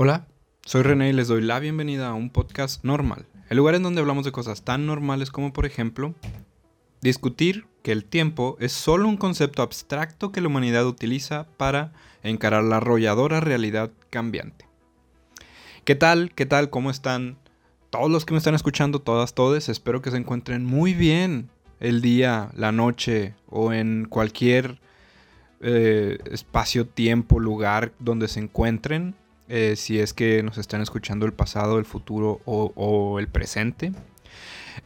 Hola, soy René y les doy la bienvenida a un podcast normal, el lugar en donde hablamos de cosas tan normales como por ejemplo discutir que el tiempo es solo un concepto abstracto que la humanidad utiliza para encarar la arrolladora realidad cambiante. ¿Qué tal? ¿Qué tal? ¿Cómo están? Todos los que me están escuchando, todas, todes, espero que se encuentren muy bien el día, la noche o en cualquier eh, espacio, tiempo, lugar donde se encuentren. Eh, si es que nos están escuchando el pasado, el futuro o, o el presente.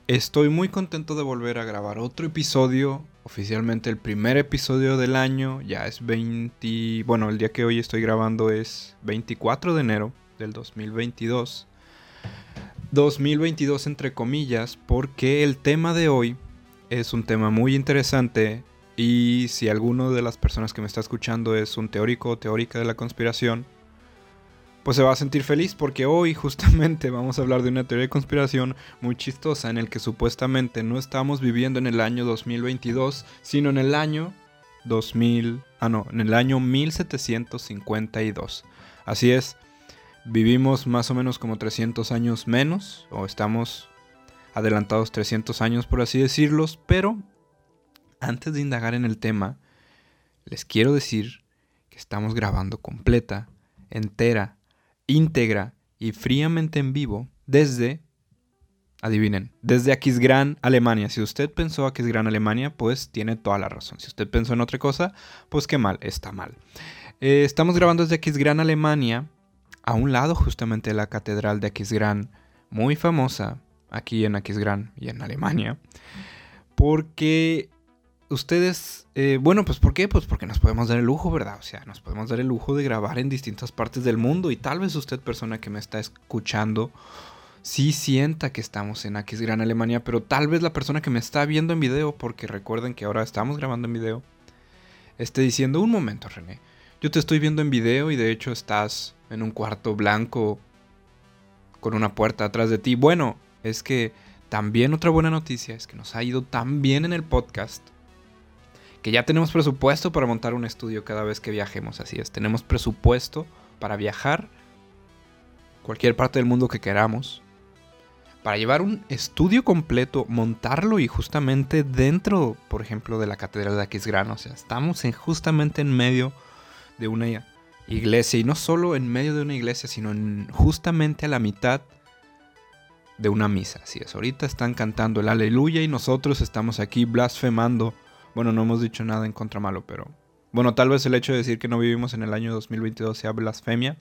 Estoy muy contento de volver a grabar otro episodio, oficialmente el primer episodio del año, ya es 20, bueno, el día que hoy estoy grabando es 24 de enero del 2022. 2022 entre comillas, porque el tema de hoy es un tema muy interesante y si alguno de las personas que me está escuchando es un teórico o teórica de la conspiración, pues se va a sentir feliz porque hoy justamente vamos a hablar de una teoría de conspiración muy chistosa en el que supuestamente no estamos viviendo en el año 2022, sino en el año 2000, ah no, en el año 1752. Así es, vivimos más o menos como 300 años menos, o estamos adelantados 300 años por así decirlos, pero antes de indagar en el tema, les quiero decir que estamos grabando completa, entera, íntegra y fríamente en vivo desde, adivinen, desde Aquisgrán, Alemania. Si usted pensó Aquisgrán, Alemania, pues tiene toda la razón. Si usted pensó en otra cosa, pues qué mal, está mal. Eh, estamos grabando desde Aquisgrán, Alemania, a un lado justamente de la catedral de Aquisgrán, muy famosa aquí en Aquisgrán y en Alemania, porque ustedes, eh, bueno, pues ¿por qué? Pues porque nos podemos dar el lujo, ¿verdad? O sea, nos podemos dar el lujo de grabar en distintas partes del mundo y tal vez usted, persona que me está escuchando, sí sienta que estamos en Aquis Gran Alemania, pero tal vez la persona que me está viendo en video, porque recuerden que ahora estamos grabando en video, esté diciendo, un momento, René, yo te estoy viendo en video y de hecho estás en un cuarto blanco con una puerta atrás de ti. Bueno, es que también otra buena noticia es que nos ha ido tan bien en el podcast que ya tenemos presupuesto para montar un estudio cada vez que viajemos, así es, tenemos presupuesto para viajar cualquier parte del mundo que queramos, para llevar un estudio completo, montarlo y justamente dentro, por ejemplo, de la Catedral de Aquisgrán, o sea, estamos en, justamente en medio de una iglesia, y no solo en medio de una iglesia, sino justamente a la mitad de una misa, así es, ahorita están cantando el aleluya y nosotros estamos aquí blasfemando bueno, no hemos dicho nada en contra malo, pero... Bueno, tal vez el hecho de decir que no vivimos en el año 2022 sea blasfemia.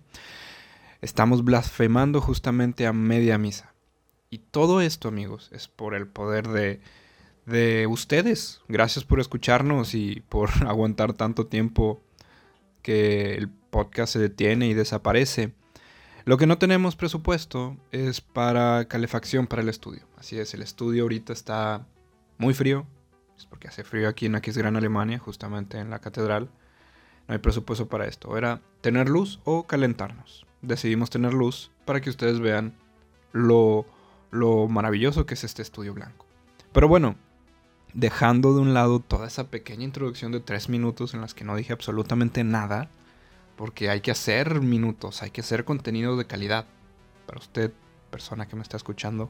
Estamos blasfemando justamente a media misa. Y todo esto, amigos, es por el poder de, de ustedes. Gracias por escucharnos y por aguantar tanto tiempo que el podcast se detiene y desaparece. Lo que no tenemos presupuesto es para calefacción para el estudio. Así es, el estudio ahorita está muy frío, porque hace frío aquí en Aquisgrán, Alemania, justamente en la catedral. No hay presupuesto para esto. Era tener luz o calentarnos. Decidimos tener luz para que ustedes vean lo, lo maravilloso que es este estudio blanco. Pero bueno, dejando de un lado toda esa pequeña introducción de tres minutos en las que no dije absolutamente nada, porque hay que hacer minutos, hay que hacer contenido de calidad. Para usted, persona que me está escuchando,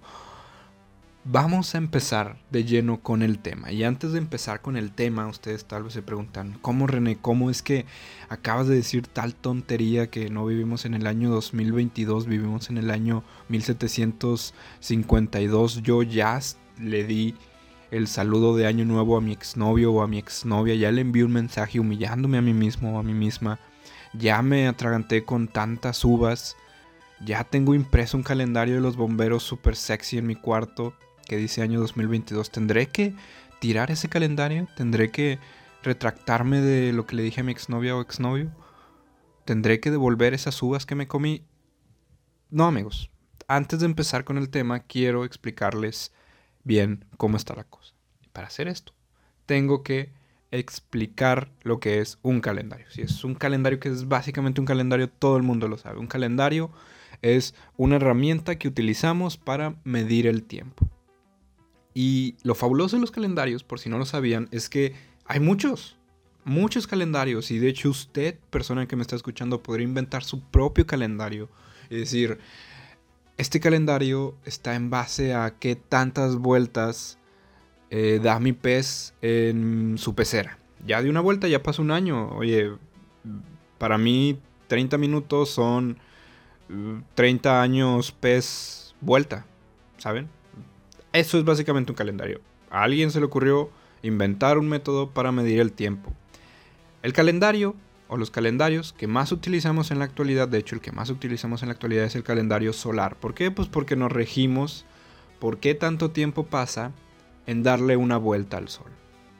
Vamos a empezar de lleno con el tema. Y antes de empezar con el tema, ustedes tal vez se preguntan, ¿cómo René? ¿Cómo es que acabas de decir tal tontería que no vivimos en el año 2022, vivimos en el año 1752? Yo ya le di el saludo de año nuevo a mi exnovio o a mi exnovia, ya le envié un mensaje humillándome a mí mismo o a mí misma, ya me atraganté con tantas uvas, ya tengo impreso un calendario de los bomberos super sexy en mi cuarto que dice año 2022, ¿tendré que tirar ese calendario? ¿Tendré que retractarme de lo que le dije a mi exnovia o exnovio? ¿Tendré que devolver esas uvas que me comí? No, amigos. Antes de empezar con el tema, quiero explicarles bien cómo está la cosa. Para hacer esto, tengo que explicar lo que es un calendario. Si es un calendario que es básicamente un calendario, todo el mundo lo sabe. Un calendario es una herramienta que utilizamos para medir el tiempo. Y lo fabuloso de los calendarios, por si no lo sabían, es que hay muchos, muchos calendarios. Y de hecho usted, persona que me está escuchando, podría inventar su propio calendario y decir, este calendario está en base a qué tantas vueltas eh, da mi pez en su pecera. Ya de una vuelta ya pasa un año. Oye, para mí 30 minutos son 30 uh, años pez vuelta, ¿saben? Eso es básicamente un calendario. A alguien se le ocurrió inventar un método para medir el tiempo. El calendario o los calendarios que más utilizamos en la actualidad, de hecho el que más utilizamos en la actualidad es el calendario solar. ¿Por qué? Pues porque nos regimos por qué tanto tiempo pasa en darle una vuelta al sol.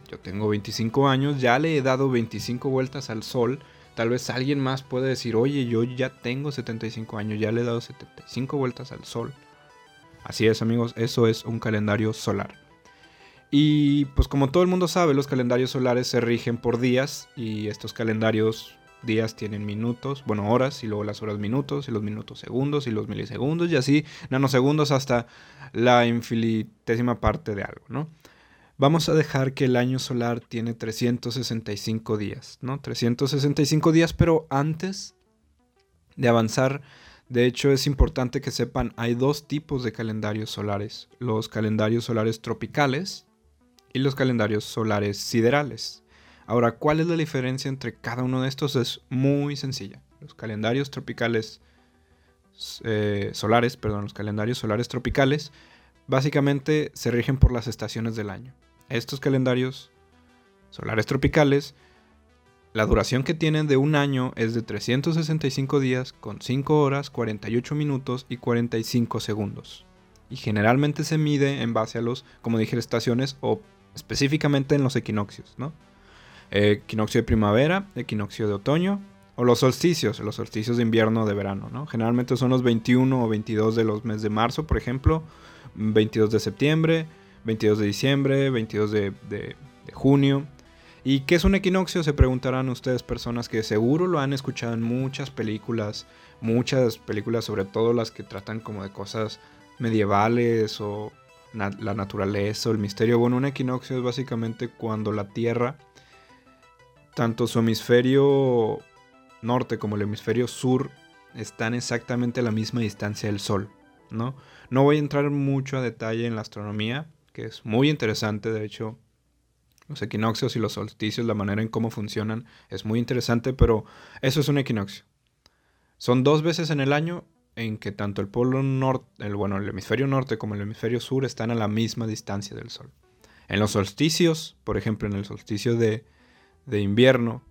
Yo tengo 25 años, ya le he dado 25 vueltas al sol. Tal vez alguien más puede decir, oye, yo ya tengo 75 años, ya le he dado 75 vueltas al sol. Así es amigos, eso es un calendario solar. Y pues como todo el mundo sabe, los calendarios solares se rigen por días y estos calendarios días tienen minutos, bueno, horas y luego las horas minutos y los minutos segundos y los milisegundos y así nanosegundos hasta la infinitésima parte de algo, ¿no? Vamos a dejar que el año solar tiene 365 días, ¿no? 365 días, pero antes de avanzar de hecho, es importante que sepan, hay dos tipos de calendarios solares. Los calendarios solares tropicales y los calendarios solares siderales. Ahora, ¿cuál es la diferencia entre cada uno de estos? Es muy sencilla. Los calendarios tropicales eh, solares, perdón, los calendarios solares tropicales, básicamente se rigen por las estaciones del año. Estos calendarios solares tropicales la duración que tienen de un año es de 365 días con 5 horas, 48 minutos y 45 segundos. Y generalmente se mide en base a los, como dije, estaciones o específicamente en los equinoccios, ¿no? equinoccio de primavera, equinoccio de otoño o los solsticios, los solsticios de invierno de verano, ¿no? Generalmente son los 21 o 22 de los meses de marzo, por ejemplo, 22 de septiembre, 22 de diciembre, 22 de, de junio. ¿Y qué es un equinoccio? Se preguntarán ustedes personas que seguro lo han escuchado en muchas películas, muchas películas sobre todo las que tratan como de cosas medievales o la naturaleza o el misterio. Bueno, un equinoccio es básicamente cuando la Tierra, tanto su hemisferio norte como el hemisferio sur, están exactamente a la misma distancia del Sol, ¿no? No voy a entrar mucho a detalle en la astronomía, que es muy interesante, de hecho, los equinoccios y los solsticios, la manera en cómo funcionan es muy interesante, pero eso es un equinoccio. Son dos veces en el año en que tanto el polo norte, el, bueno, el hemisferio norte como el hemisferio sur están a la misma distancia del Sol. En los solsticios, por ejemplo, en el solsticio de, invierno,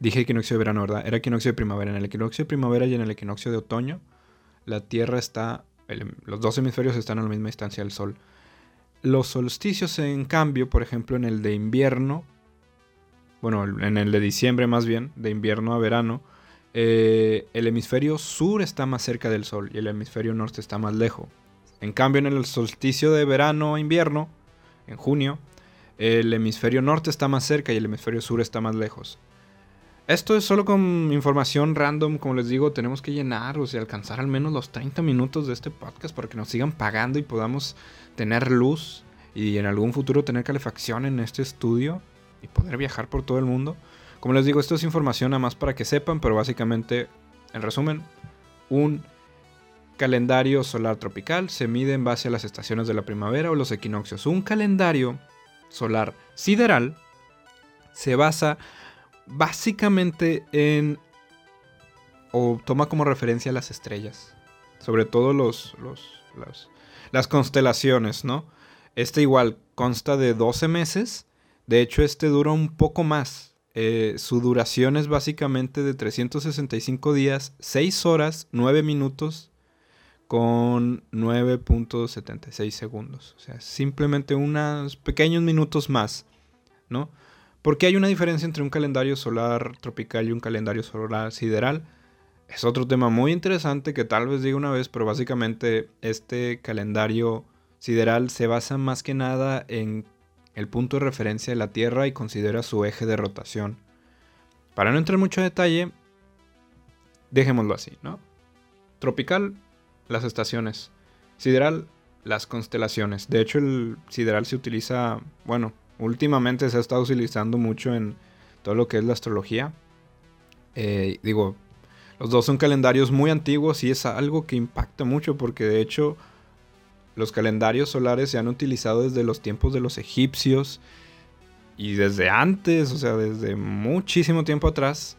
dije equinoccio de verano, ¿verdad? Era equinoccio de primavera. En el equinoccio de primavera y en el equinoccio de otoño, la Tierra está, los dos hemisferios están a la misma distancia del Sol. Los solsticios, en cambio, por ejemplo, en el de invierno, bueno, en el de diciembre más bien, de invierno a verano, eh, el hemisferio sur está más cerca del Sol y el hemisferio norte está más lejos. En cambio, en el solsticio de verano a invierno, en junio, el hemisferio norte está más cerca y el hemisferio sur está más lejos. Esto es solo con información random, como les digo, tenemos que llenar o sea, alcanzar al menos los 30 minutos de este podcast para que nos sigan pagando y podamos tener luz y en algún futuro tener calefacción en este estudio y poder viajar por todo el mundo. Como les digo, esto es información nada más para que sepan, pero básicamente, en resumen, un calendario solar tropical se mide en base a las estaciones de la primavera o los equinoccios. Un calendario solar sideral se basa básicamente en o toma como referencia las estrellas, sobre todo los, las constelaciones, ¿no? Este igual consta de 12 meses, de hecho este dura un poco más. Eh, su duración es básicamente de 365 días, 6 horas, 9 minutos con 9.76 segundos. O sea, simplemente unos pequeños minutos más, ¿no? Porque hay una diferencia entre un calendario solar tropical y un calendario solar sideral. Es otro tema muy interesante que tal vez diga una vez, pero básicamente este calendario sideral se basa más que nada en el punto de referencia de la Tierra y considera su eje de rotación. Para no entrar mucho detalle, dejémoslo así, ¿no? Tropical, las estaciones. Sideral, las constelaciones. De hecho, el sideral se utiliza, bueno, últimamente se ha estado utilizando mucho en todo lo que es la astrología. Eh, digo, Los dos son calendarios muy antiguos y es algo que impacta mucho porque de hecho los calendarios solares se han utilizado desde los tiempos de los egipcios y desde antes, o sea, desde muchísimo tiempo atrás.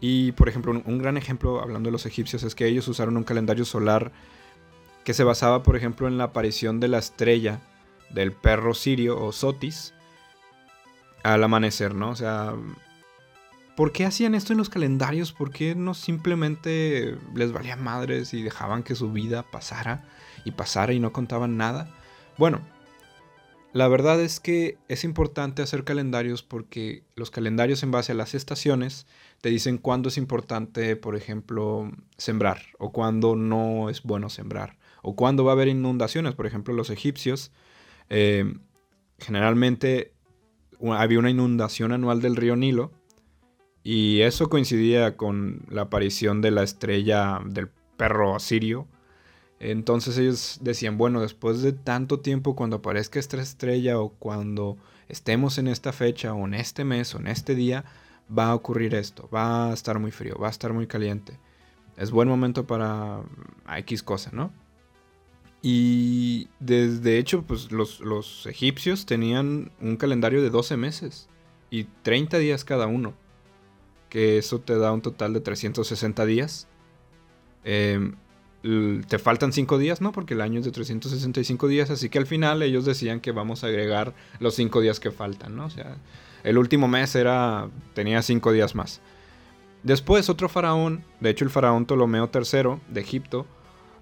Y por ejemplo, un, gran ejemplo hablando de los egipcios es que ellos usaron un calendario solar que se basaba, por ejemplo, en la aparición de la estrella del perro sirio o Sotis al amanecer, ¿no? O sea, ¿por qué hacían esto en los calendarios? ¿Por qué no simplemente les valían madres y dejaban que su vida pasara y pasara y no contaban nada? Bueno, la verdad es que es importante hacer calendarios porque los calendarios en base a las estaciones te dicen cuándo es importante, por ejemplo, sembrar o cuándo no es bueno sembrar o cuándo va a haber inundaciones. Por ejemplo, los egipcios eh, generalmente había una inundación anual del río Nilo y eso coincidía con la aparición de la estrella del perro asirio entonces ellos decían, bueno, después de tanto tiempo, cuando aparezca esta estrella o cuando estemos en esta fecha o en este mes o en este día, va a ocurrir esto, va a estar muy frío, va a estar muy caliente. Es buen momento para X cosa, ¿no? Y desde hecho, pues los, los egipcios tenían un calendario de 12 meses y 30 días cada uno, que eso te da un total de 360 días. Eh, te faltan 5 días, ¿no? Porque el año es de 365 días, así que al final ellos decían que vamos a agregar los 5 días que faltan, ¿no? O sea, el último mes era tenía 5 días más. Después otro faraón, de hecho el faraón Ptolomeo III de Egipto,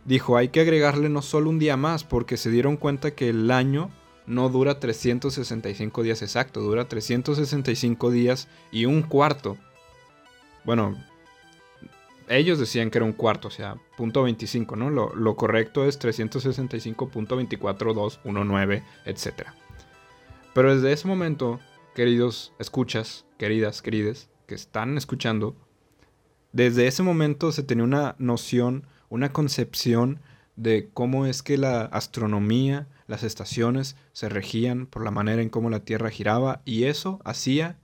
dijo, hay que agregarle no solo un día más, porque se dieron cuenta que el año no dura 365 días exacto, dura 365 días y un cuarto. Bueno, ellos decían que era un cuarto, o sea, punto 25, ¿no? Lo, correcto es 365.24219, etc. Pero desde ese momento, queridos escuchas, queridas, querides, que están escuchando, desde ese momento se tenía una noción, una concepción de cómo es que la astronomía, las estaciones se regían por la manera en cómo la Tierra giraba y eso hacía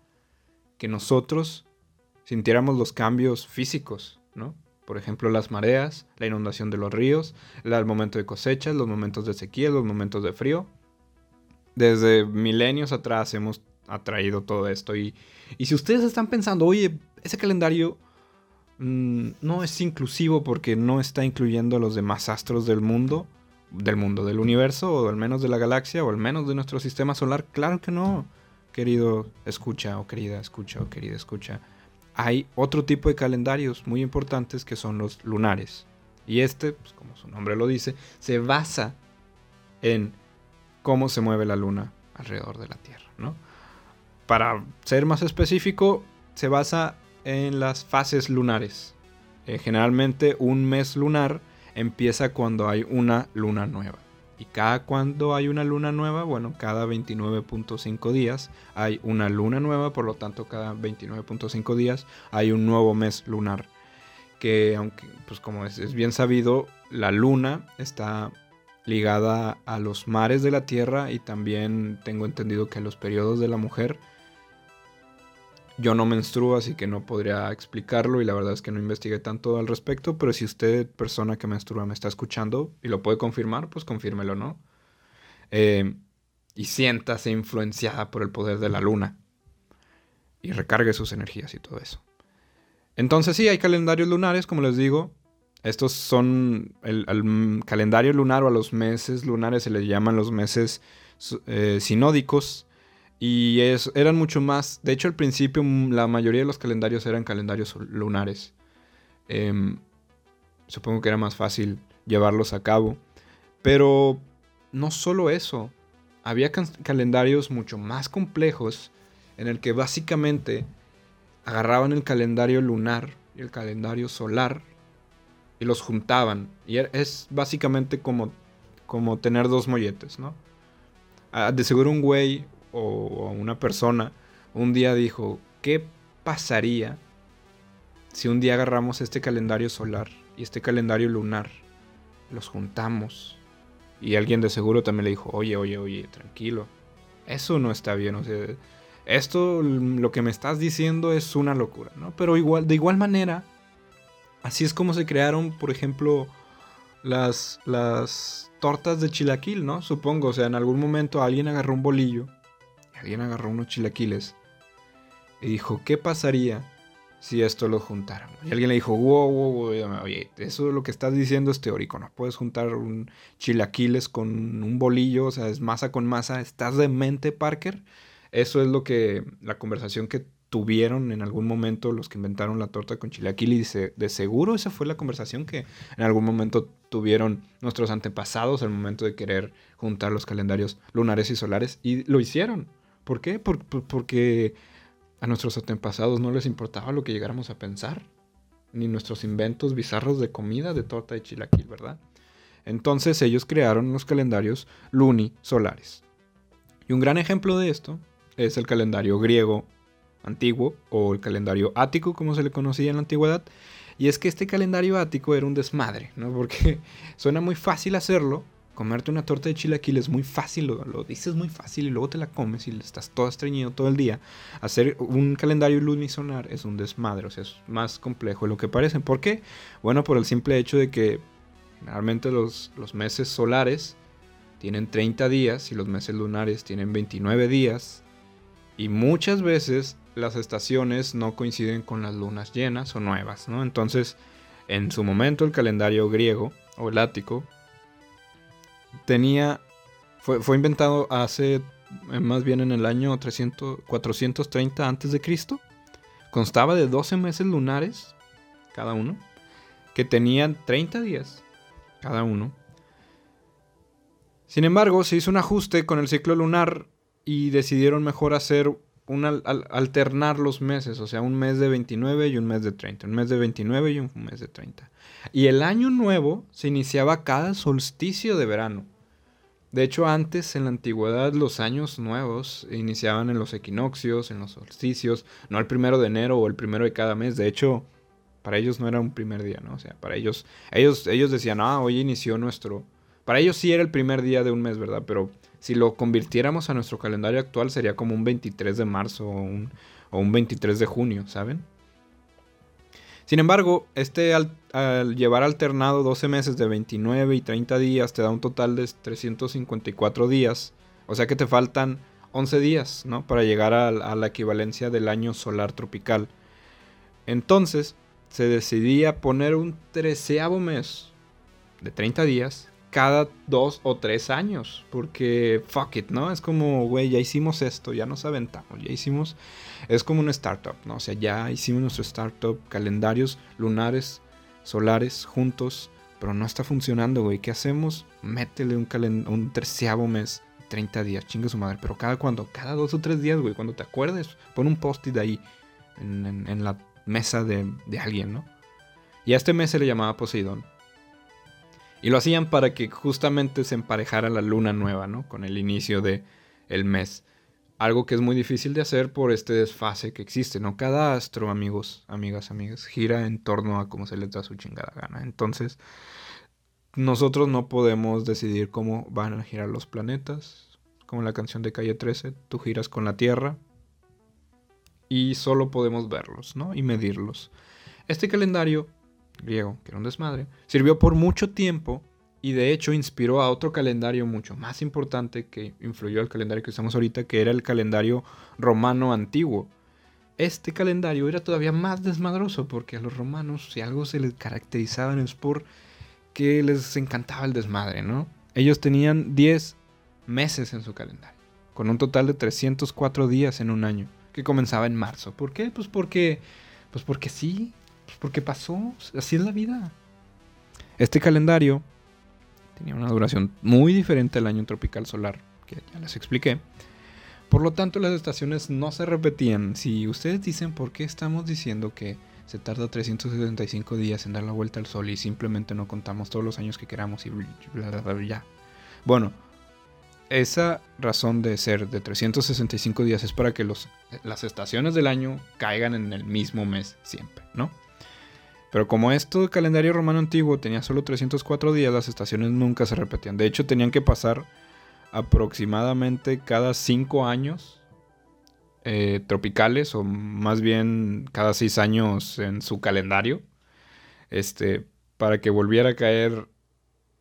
que nosotros sintiéramos los cambios físicos por ejemplo, las mareas, la inundación de los ríos, el momento de cosechas, los momentos de sequía, los momentos de frío. Desde milenios atrás hemos atraído todo esto. Y, si ustedes están pensando, oye, ese calendario mm, no es inclusivo porque no está incluyendo a los demás astros del mundo, del mundo, del universo, o al menos de la galaxia, o al menos de nuestro sistema solar, claro que no, querido escucha, o querida escucha, o querida escucha hay otro tipo de calendarios muy importantes que son los lunares. Y este, pues, como su nombre lo dice, se basa en cómo se mueve la luna alrededor de la Tierra. ¿no? Para ser más específico, se basa en las fases lunares. Eh, generalmente un mes lunar empieza cuando hay una luna nueva. Y cada cuando hay una luna nueva, bueno, cada 29.5 días hay una luna nueva, por lo tanto cada 29.5 días hay un nuevo mes lunar. Que aunque, pues como es, bien sabido, la luna está ligada a los mares de la Tierra y también tengo entendido que los periodos de la mujer yo no menstruo, así que no podría explicarlo y la verdad es que no investigué tanto al respecto, pero si usted, persona que menstrua, me está escuchando y lo puede confirmar, pues confírmelo, ¿no? Eh, y siéntase influenciada por el poder de la luna y recargue sus energías y todo eso. Entonces sí, hay calendarios lunares, como les digo. Estos son el, al calendario lunar o a los meses lunares se les llaman los meses eh, sinódicos y eran mucho más. De hecho, al principio mm, la mayoría de los calendarios eran calendarios lunares. Em, supongo que era más fácil llevarlos a cabo. Pero no solo eso. Había calendarios mucho más complejos en el que básicamente agarraban el calendario lunar y el calendario solar y los juntaban. Y er, es básicamente como, como tener dos molletes, ¿no? Ah, de seguro un güey o una persona un día dijo, ¿qué pasaría si un día agarramos este calendario solar y este calendario lunar, los juntamos? Y alguien de seguro también le dijo, oye, oye, oye, tranquilo, eso no está bien, o sea, esto, lo que me estás diciendo es una locura, ¿no? Pero igual, de igual manera, Así es como se crearon, por ejemplo, las, las tortas de chilaquil, ¿no? Supongo, o sea, en algún momento alguien agarró un bolillo, alguien agarró unos chilaquiles y dijo, ¿qué pasaría si esto lo juntáramos? Y alguien le dijo, wow, wow, wow, oye, eso lo que estás diciendo es teórico, no puedes juntar un chilaquiles con un bolillo, o sea, es masa con masa, ¿estás de mente, Parker? Eso es lo que, la conversación que tuvieron en algún momento los que inventaron la torta con chilaquiles. y de seguro esa fue la conversación que en algún momento tuvieron nuestros antepasados al momento de querer juntar los calendarios lunares y solares y lo hicieron. ¿Por qué? porque a nuestros antepasados no les importaba lo que llegáramos a pensar, ni nuestros inventos bizarros de comida, de torta de chilaquil, ¿verdad? Entonces ellos crearon los calendarios lunisolares. Y un gran ejemplo de esto es el calendario griego antiguo o el calendario ático como se le conocía en la antigüedad. Y es que este calendario ático era un desmadre, ¿no? Porque suena muy fácil hacerlo, comerte una torta de chilaquil es muy fácil, lo, dices muy fácil y luego te la comes y estás todo estreñido todo el día. Hacer un calendario lunisolar es un desmadre, o sea, es más complejo de lo que parece. ¿Por qué? Bueno, por el simple hecho de que generalmente los, los meses solares tienen 30 días y los meses lunares tienen 29 días. Y muchas veces las estaciones no coinciden con las lunas llenas o nuevas, ¿no? Entonces, en su momento el calendario griego o el ático tenía, fue, fue inventado hace, eh, más bien en el año 300, 430 a.C. Constaba de 12 meses lunares, cada uno, que tenían 30 días, cada uno. Sin embargo, se hizo un ajuste con el ciclo lunar y decidieron mejor hacer un alternar los meses, o sea, un mes de 29 y un mes de 30, un mes de 29 y un mes de 30. Y el año nuevo se iniciaba cada solsticio de verano. De hecho, antes en la antigüedad los años nuevos iniciaban en los equinoccios, en los solsticios, no el primero de enero o el primero de cada mes. De hecho, para ellos no era un primer día, ¿no? O sea, para ellos, ellos, ellos decían, ah, hoy inició nuestro... Para ellos sí era el primer día de un mes, ¿verdad? Pero si lo convirtiéramos a nuestro calendario actual sería como un 23 de marzo o un, o un 23 de junio, ¿saben? Sin embargo, este al, llevar alternado 12 meses de 29 y 30 días te da un total de 354 días. O sea que te faltan 11 días, ¿no? Para llegar a, la equivalencia del año solar tropical. Entonces, se decidía poner un treceavo mes de 30 días cada dos o tres años. Porque fuck it, ¿no? Es como, güey, ya hicimos esto, ya nos aventamos, ya hicimos. Es como una startup, ¿no? O sea, ya hicimos nuestro startup, calendarios lunares, solares, juntos, pero no está funcionando, güey. ¿Qué hacemos? Métele un, un treceavo mes, 30 días, chingue su madre. Pero cada cuando, cada dos o tres días, güey, cuando te acuerdes, pon un post-it ahí, en, la mesa de, de alguien, ¿no? Y a este mes se le llamaba Poseidón. Y lo hacían para que justamente se emparejara la luna nueva, ¿no? Con el inicio del el mes. Algo que es muy difícil de hacer por este desfase que existe, ¿no? Cada astro, amigos, amigas, amigas, gira en torno a cómo se les da su chingada gana. Entonces, nosotros no podemos decidir cómo van a girar los planetas. Como la canción de Calle 13, tú giras con la Tierra. Y solo podemos verlos, ¿no? Y medirlos. Este calendario griego, que era un desmadre, sirvió por mucho tiempo y de hecho inspiró a otro calendario mucho más importante que influyó al calendario que usamos ahorita, que era el calendario romano antiguo. Este calendario era todavía más desmadroso porque a los romanos si algo se les caracterizaban es por que les encantaba el desmadre, ¿no? Ellos tenían 10 meses en su calendario, con un total de 304 días en un año, que comenzaba en marzo. ¿Por qué? Pues porque, pues porque sí, porque pasó, así es la vida. Este calendario tenía una duración muy diferente al año tropical solar, que ya les expliqué. Por lo tanto, las estaciones no se repetían. Si ustedes dicen por qué estamos diciendo que se tarda 375 días en dar la vuelta al sol y simplemente no contamos todos los años que queramos y bla, bla, bla, ya. Bueno, esa razón de ser de 365 días es para que los, las estaciones del año caigan en el mismo mes siempre, ¿no? Pero como esto calendario romano antiguo tenía solo 304 días, las estaciones nunca se repetían. De hecho, tenían que pasar aproximadamente cada 5 años eh, tropicales, o más bien cada 6 años en su calendario. este, para que volviera a caer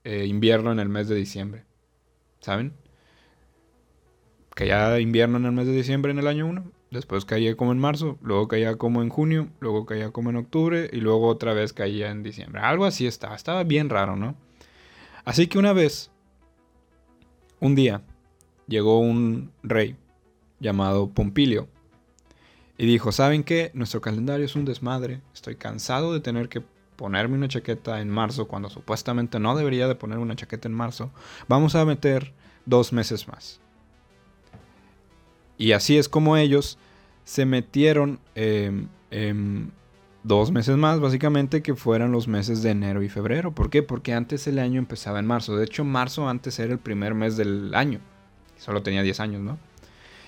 eh, invierno en el mes de diciembre. ¿Saben? Caía invierno en el mes de diciembre en el año 1, después caía como en marzo, luego caía como en junio, luego caía como en octubre y luego otra vez caía en diciembre. Algo así estaba, estaba bien raro, ¿no? Así que una vez, un día, llegó un rey llamado Pompilio y dijo, ¿saben qué? Nuestro calendario es un desmadre, estoy cansado de tener que ponerme una chaqueta en marzo cuando supuestamente no debería de poner una chaqueta en marzo, vamos a meter dos meses más. Y así es como ellos se metieron em, dos meses más, básicamente, que fueran los meses de enero y febrero. ¿Por qué? Porque antes el año empezaba en marzo. De hecho, marzo antes era el primer mes del año. Solo tenía 10 años, ¿no?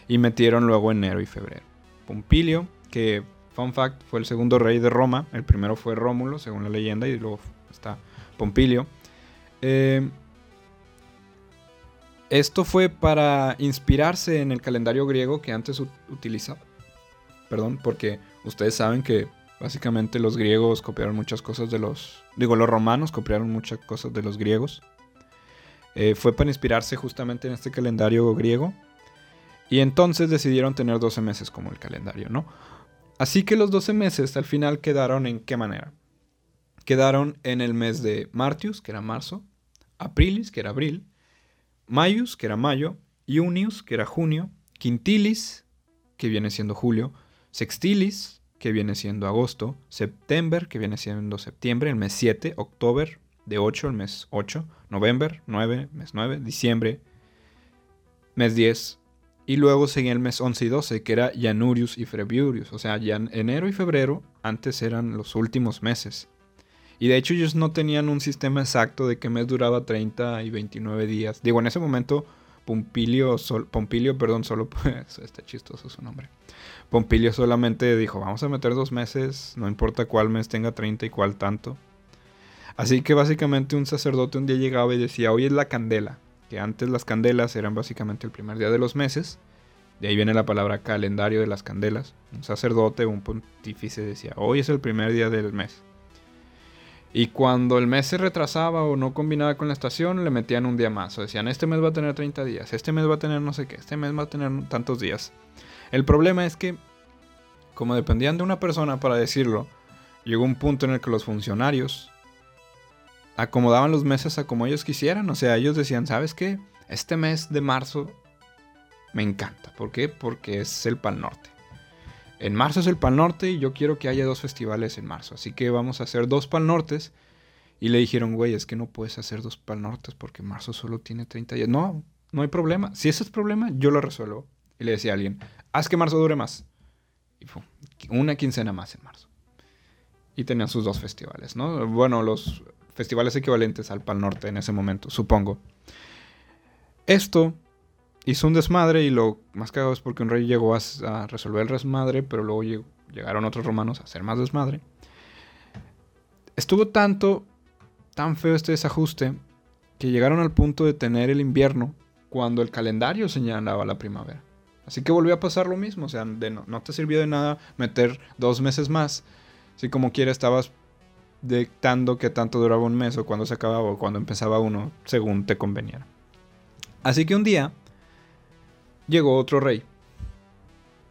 Y metieron luego enero y febrero. Pompilio, que Fun fact, fue el segundo rey de Roma. El primero fue Rómulo, según la leyenda, y luego está Pompilio. Eh, esto fue para inspirarse en el calendario griego que antes utilizaba. Perdón, porque ustedes saben que básicamente los griegos copiaron muchas cosas de los... Digo, los romanos copiaron muchas cosas de los griegos. Eh, fue para inspirarse justamente en este calendario griego. Y entonces decidieron tener 12 meses como el calendario, ¿no? Así que los 12 meses al final quedaron en qué manera? Quedaron en el mes de Martius, que era marzo, Aprilis, que era abril, Maius, que era mayo, Iunius, que era junio, Quintilis, que viene siendo julio, Sextilis, que viene siendo agosto, September, que viene siendo septiembre, el mes 7, October, de 8, el mes 8, November, 9, mes 9, diciembre, mes 10, y luego seguía el mes 11 y 12, que era Janurius y Februarius. O sea, ya enero y febrero antes eran los últimos meses. Y de hecho ellos no tenían un sistema exacto de qué mes duraba 30 y 29 días. Digo, en ese momento Pompilio, Pompilio perdón, solo... Pues, está chistoso su nombre. Pompilio solamente dijo, vamos a meter dos meses, no importa cuál mes tenga 30 y cuál tanto. Así que básicamente un sacerdote un día llegaba y decía, hoy es la candela que antes las candelas eran básicamente el primer día de los meses. De ahí viene la palabra calendario de las candelas. Un sacerdote un pontífice decía, hoy es el primer día del mes. Y cuando el mes se retrasaba o no combinaba con la estación, le metían un día más. O decían, este mes va a tener 30 días, este mes va a tener no sé qué, este mes va a tener tantos días. El problema es que, como dependían de una persona para decirlo, llegó un punto en el que los funcionarios acomodaban los meses a como ellos quisieran. O sea, ellos decían, ¿sabes qué? Este mes de marzo me encanta. ¿Por qué? Porque es el Pal Norte. En marzo es el Pal Norte y yo quiero que haya dos festivales en marzo. Así que vamos a hacer dos Pal Nortes. Y le dijeron, güey, es que no puedes hacer dos Pal Nortes porque marzo solo tiene 30 días. No, no hay problema. Si ese es problema, yo lo resuelvo. Y le decía a alguien, haz que marzo dure más. Y fue una quincena más en marzo. Y tenían sus dos festivales, ¿no? Bueno, los festivales equivalentes al Pal Norte en ese momento, supongo. Esto hizo un desmadre y lo más cagado es porque un rey llegó a, resolver el desmadre, pero luego llegaron otros romanos a hacer más desmadre. Estuvo tanto, tan feo este desajuste, que llegaron al punto de tener el invierno cuando el calendario señalaba la primavera. Así que volvió a pasar lo mismo, o sea, no, te sirvió de nada meter dos meses más. Si como quiera estabas dictando que tanto duraba un mes o cuando se acababa o cuando empezaba uno, según te conveniera. Así que un día llegó otro rey.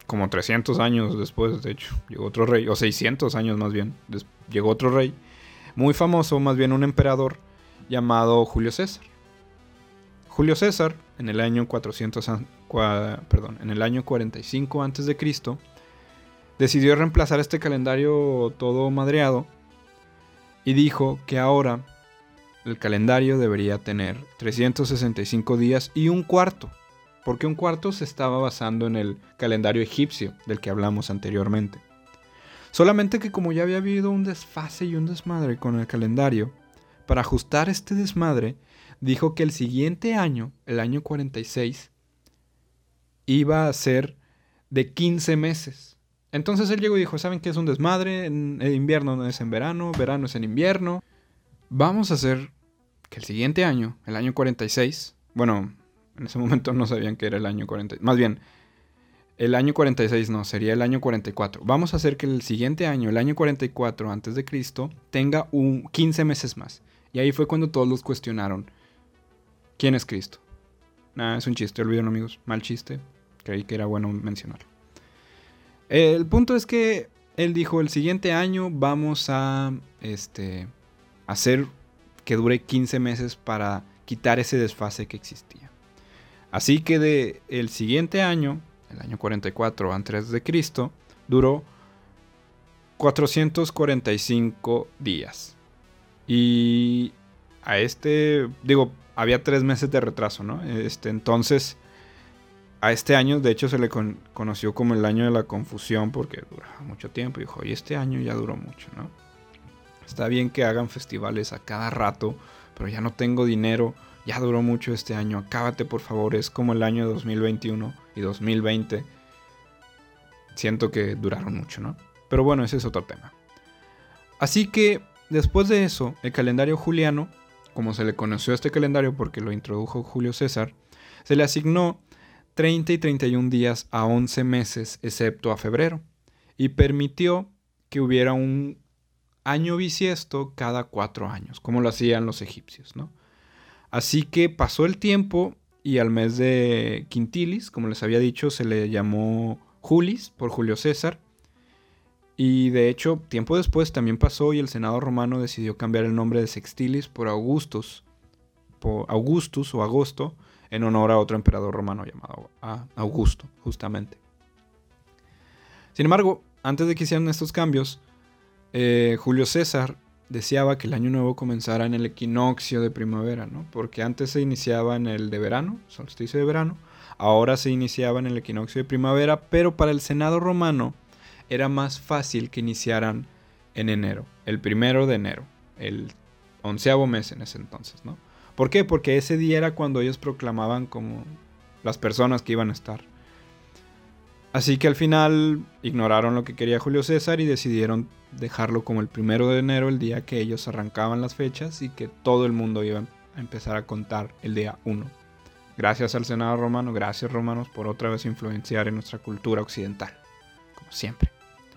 Como 300 años después, de hecho, llegó otro rey, o 600 años más bien, llegó otro rey, muy famoso, más bien un emperador, llamado Julio César. Julio César, en el año 400, perdón, en el año 45 a.C., decidió reemplazar este calendario todo madreado y dijo que ahora el calendario debería tener 365 días y un cuarto, porque un cuarto se estaba basando en el calendario egipcio del que hablamos anteriormente. Solamente que como ya había habido un desfase y un desmadre con el calendario, para ajustar este desmadre, dijo que el siguiente año, el año 46, iba a ser de 15 meses. Entonces él llegó y dijo, ¿saben qué es un desmadre? En invierno no es en verano, verano es en invierno. Vamos a hacer que el siguiente año, el año 46, bueno, en ese momento no sabían que era el año 46, más bien, El año 46 no, sería el año 44. Vamos a hacer que el siguiente año, el año 44 antes de Cristo, tenga un 15 meses más. Y ahí fue cuando todos los cuestionaron. ¿Quién es Cristo? Nada, es un chiste, olviden amigos, mal chiste. Creí que era bueno mencionarlo. El punto es que él dijo, el siguiente año vamos a este, hacer que dure 15 meses para quitar ese desfase que existía. Así que de el siguiente año, el año 44 antes de Cristo, duró 445 días. Y a este, digo, había tres meses de retraso, ¿no? Este, entonces, a este año, de hecho, se le conoció como el año de la confusión porque duraba mucho tiempo. Y dijo, y este año ya duró mucho, ¿no? Está bien que hagan festivales a cada rato, pero ya no tengo dinero, ya duró mucho este año, acábate por favor, es como el año 2021 y 2020. Siento que duraron mucho, ¿no? Pero bueno, ese es otro tema. Así que después de eso, el calendario juliano, como se le conoció a este calendario porque lo introdujo Julio César, se le asignó 30 y 31 días a 11 meses, excepto a febrero, y permitió que hubiera un año bisiesto cada cuatro años, como lo hacían los egipcios, ¿no? Así que pasó el tiempo y al mes de Quintilis, como les había dicho, se le llamó Julis por Julio César. Y de hecho, tiempo después también pasó y el Senado romano decidió cambiar el nombre de Sextilis por Augustus, por Augustus o Agosto, en honor a otro emperador romano llamado Augusto, justamente. Sin embargo, antes de que hicieran estos cambios, eh, Julio César deseaba que el año nuevo comenzara en el equinoccio de primavera, ¿no? Porque antes se iniciaba en el de verano, solsticio de verano, ahora se iniciaba en el equinoccio de primavera, pero para el Senado romano era más fácil que iniciaran en enero, el primero de enero, el onceavo mes en ese entonces, ¿no? ¿Por qué? Porque ese día era cuando ellos proclamaban como las personas que iban a estar Así que al final ignoraron lo que quería Julio César y decidieron dejarlo como el primero de enero, el día que ellos arrancaban las fechas y que todo el mundo iba a empezar a contar el día 1. Gracias al Senado romano, gracias romanos por otra vez influenciar en nuestra cultura occidental, como siempre.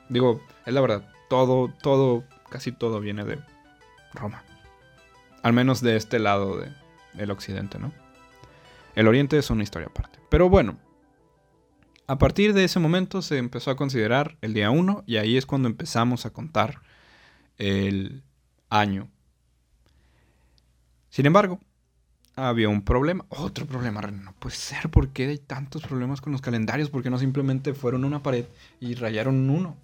Digo, es la verdad, todo, todo, casi todo viene de Roma. Al menos de este lado del occidente, ¿no? El oriente es una historia aparte. Pero bueno, a partir de ese momento se empezó a considerar el día 1 y ahí es cuando empezamos a contar el año. Sin embargo, había un problema. Otro problema, No puede ser. ¿Por qué hay tantos problemas con los calendarios? ¿Por qué no simplemente fueron una pared y rayaron un 1?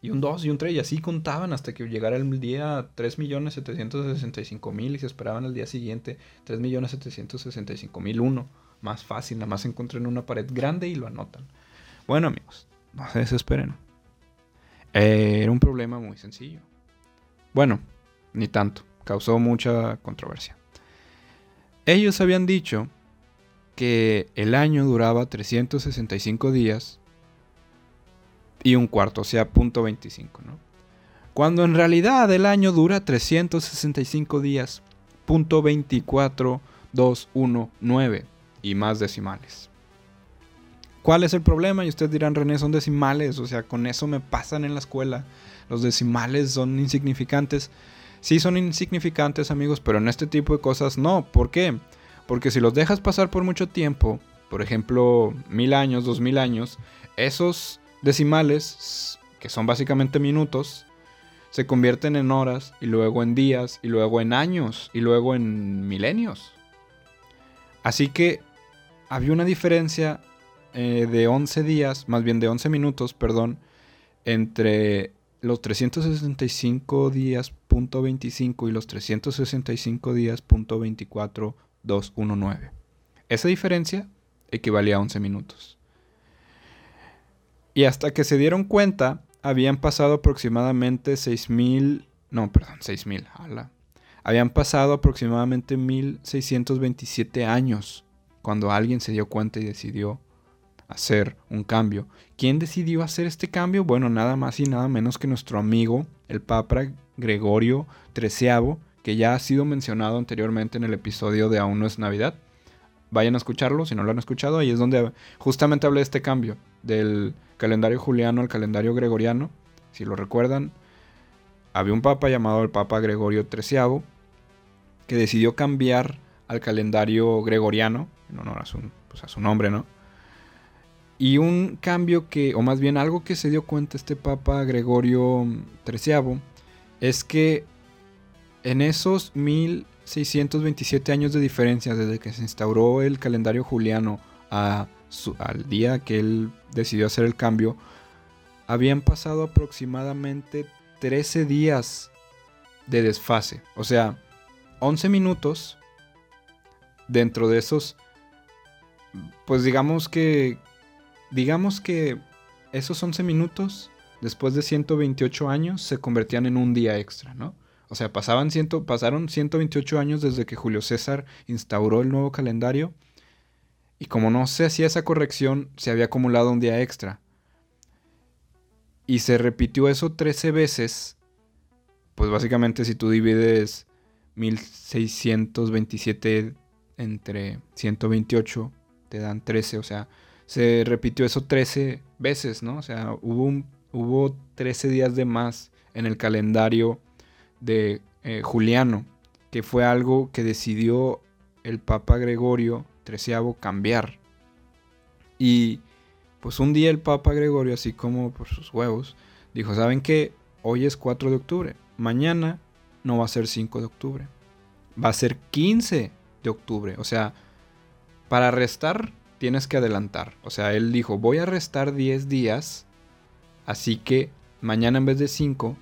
Y un 2 y un 3 y así contaban hasta que llegara el día 3.765.000 y se esperaban el día siguiente 3.765.001 más fácil, nada más encuentren una pared grande y lo anotan. Bueno amigos, no se desesperen. era un problema muy sencillo. Bueno, ni tanto, causó mucha controversia. Ellos habían dicho que el año duraba 365 días y un cuarto, o sea, punto 25, ¿no? Cuando en realidad el año dura 365 días, punto 24, 2, 1, 9 y más decimales. ¿Cuál es el problema? Y ustedes dirán, René, son decimales, o sea, con eso me pasan en la escuela. Los decimales son insignificantes. Sí son insignificantes, amigos, pero en este tipo de cosas no. ¿Por qué? Porque si los dejas pasar por mucho tiempo, por ejemplo, mil años, dos mil años, esos decimales, que son básicamente minutos, se convierten en horas y luego en días y luego en años y luego en milenios. Así que había una diferencia eh, de 11 días, más bien de 11 minutos, perdón, entre los 365 días punto 25 y los 365 días punto 24 219. Esa diferencia equivalía a 11 minutos. Y hasta que se dieron cuenta, habían pasado aproximadamente 6.000, no, perdón, 6.000, habían pasado aproximadamente 1627 años cuando alguien se dio cuenta y decidió hacer un cambio. ¿Quién decidió hacer este cambio? Bueno, nada más y nada menos que nuestro amigo, el Papa Gregorio XIII, que ya ha sido mencionado anteriormente en el episodio de Aún no es Navidad. vayan a escucharlo, si no lo han escuchado, ahí es donde justamente hablé de este cambio, del calendario juliano al calendario gregoriano, si lo recuerdan, había un papa llamado el Papa Gregorio XIII que decidió cambiar al calendario gregoriano, en honor a su, pues, a su nombre, ¿no? Y un cambio que, o más bien algo que se dio cuenta este Papa Gregorio XIII, es que en esos 1627 años de diferencia desde que se instauró el calendario juliano a al día que él decidió hacer el cambio, habían pasado aproximadamente 13 días de desfase. O sea, 11 minutos dentro de esos, pues digamos que, digamos que esos 11 minutos, después de 128 años, se convertían en un día extra, ¿no? O sea, pasaban ciento, pasaron 128 años desde que Julio César instauró el nuevo calendario. Y como no se hacía esa corrección, se había acumulado un día extra. Y se repitió eso 13 veces. Pues básicamente si tú divides 1627 entre 128, te dan 13. O sea, se repitió eso 13 veces, ¿no? O sea, hubo, hubo 13 días de más en el calendario de eh, Juliano, que fue algo que decidió el Papa Gregorio XIII cambiar. Y pues un día el Papa Gregorio, así como por sus huevos, dijo, ¿saben qué? Hoy es 4 de octubre, mañana no va a ser 5 de octubre, va a ser 15 de octubre. O sea, para restar tienes que adelantar. O sea, él dijo, voy a restar 10 días, así que mañana en vez de 5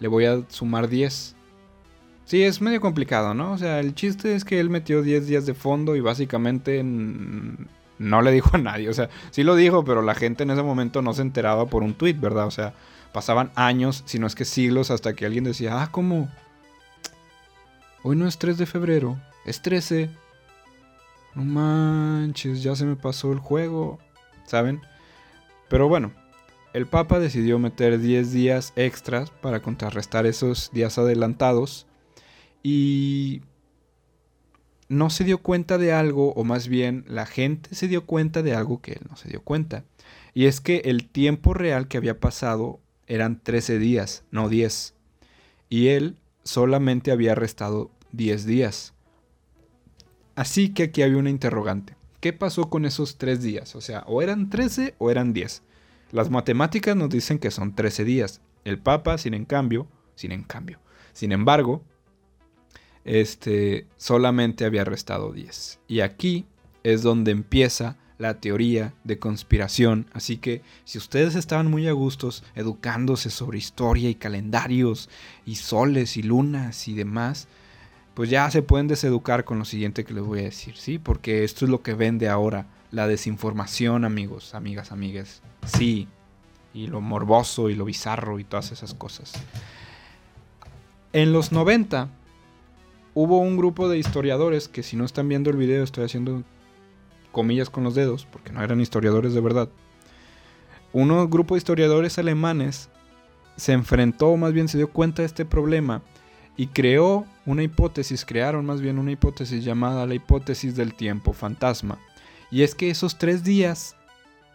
le voy a sumar 10. Sí, es medio complicado, ¿no? O sea, el chiste es que él metió 10 días de fondo y básicamente no le dijo a nadie. O sea, sí lo dijo, pero la gente en ese momento no se enteraba por un tweet, ¿verdad? O sea, pasaban años, si no es que siglos, hasta que alguien decía, ah, ¿cómo? Hoy no es 3 de febrero, es 13. No manches, ya se me pasó el juego, ¿saben? Pero bueno, el Papa decidió meter 10 días extras para contrarrestar esos días adelantados y no se dio cuenta de algo, o más bien la gente se dio cuenta de algo que él no se dio cuenta. Y es que el tiempo real que había pasado eran 13 días, no 10. Y él solamente había restado 10 días. Así que aquí había una interrogante. ¿Qué pasó con esos 3 días? O sea, o eran 13 o eran 10. Las matemáticas nos dicen que son 13 días. El Papa, sin en cambio, sin en cambio, sin embargo, este, solamente había restado 10. Y aquí es donde empieza la teoría de conspiración. Así que si ustedes estaban muy a gustos educándose sobre historia y calendarios y soles y lunas y demás, pues ya se pueden deseducar con lo siguiente que les voy a decir, ¿sí? Porque esto es lo que vende ahora la desinformación, amigos, amigas, amigues. Sí, y lo morboso y lo bizarro y todas esas cosas. En los 90 hubo un grupo de historiadores que si no están viendo el video estoy haciendo comillas con los dedos porque no eran historiadores de verdad. Un grupo de historiadores alemanes se enfrentó, más bien se dio cuenta de este problema y creó una hipótesis, crearon más bien una hipótesis llamada la hipótesis del tiempo fantasma. Y es que esos tres días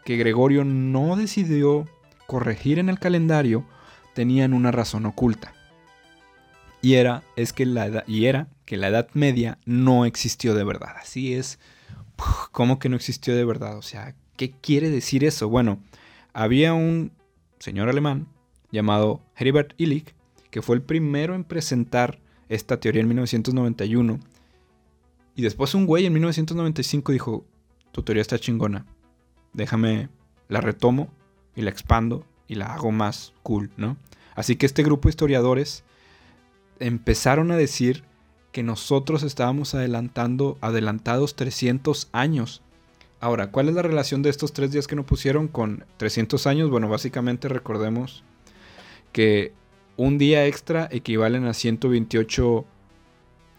que Gregorio no decidió corregir en el calendario tenían una razón oculta. Y era, es que la y era que la Edad Media no existió de verdad. Así es. ¿Cómo que no existió de verdad? O sea, ¿qué quiere decir eso? Bueno, había un señor alemán llamado Heribert Illich, que fue el primero en presentar esta teoría en 1991. Y después un güey en 1995 dijo, tu teoría está chingona. Déjame, la retomo y la expando y la hago más cool, ¿no? Así que este grupo de historiadores empezaron a decir que nosotros estábamos adelantando, adelantados 300 años. Ahora, ¿cuál es la relación de estos tres días que nos pusieron con 300 años? Bueno, básicamente recordemos que un día extra equivalen a 128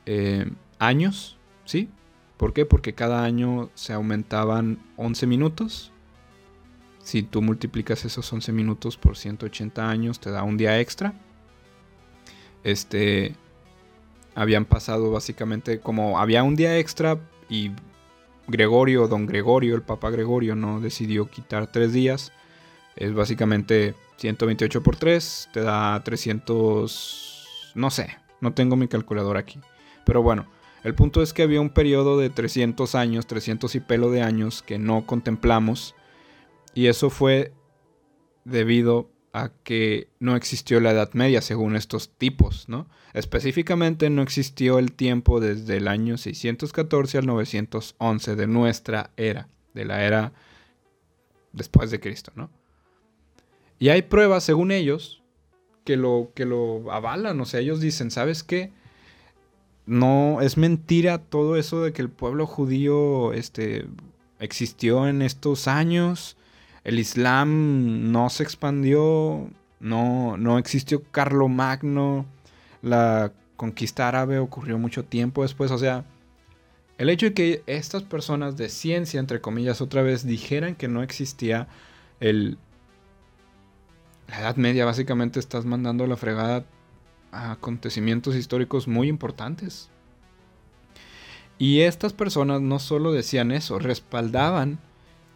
eh, años, ¿sí? ¿Por qué? Porque cada año se aumentaban 11 minutos. Si tú multiplicas esos 11 minutos por 180 años, te da un día extra. Este. Habían pasado básicamente como había un día extra y Gregorio, don Gregorio, el Papa Gregorio, no decidió quitar tres días. Es básicamente 128 por 3, te da 300... No sé, no tengo mi calculador aquí. Pero bueno, el punto es que había un periodo de 300 años, 300 y pelo de años que no contemplamos. Y eso fue debido a que no existió la Edad Media según estos tipos, ¿no? Específicamente no existió el tiempo desde el año 614 al 911 de nuestra era, de la era después de Cristo, ¿no? Y hay pruebas, según ellos, que lo, que lo avalan, o sea, ellos dicen, ¿sabes qué? No, es mentira todo eso de que el pueblo judío este, existió en estos años. El Islam no se expandió, no, no existió Carlomagno, la conquista árabe ocurrió mucho tiempo después, o sea, el hecho de que estas personas de ciencia, entre comillas, otra vez dijeran que no existía el... La Edad Media, básicamente estás mandando la fregada a acontecimientos históricos muy importantes. Y estas personas no solo decían eso, respaldaban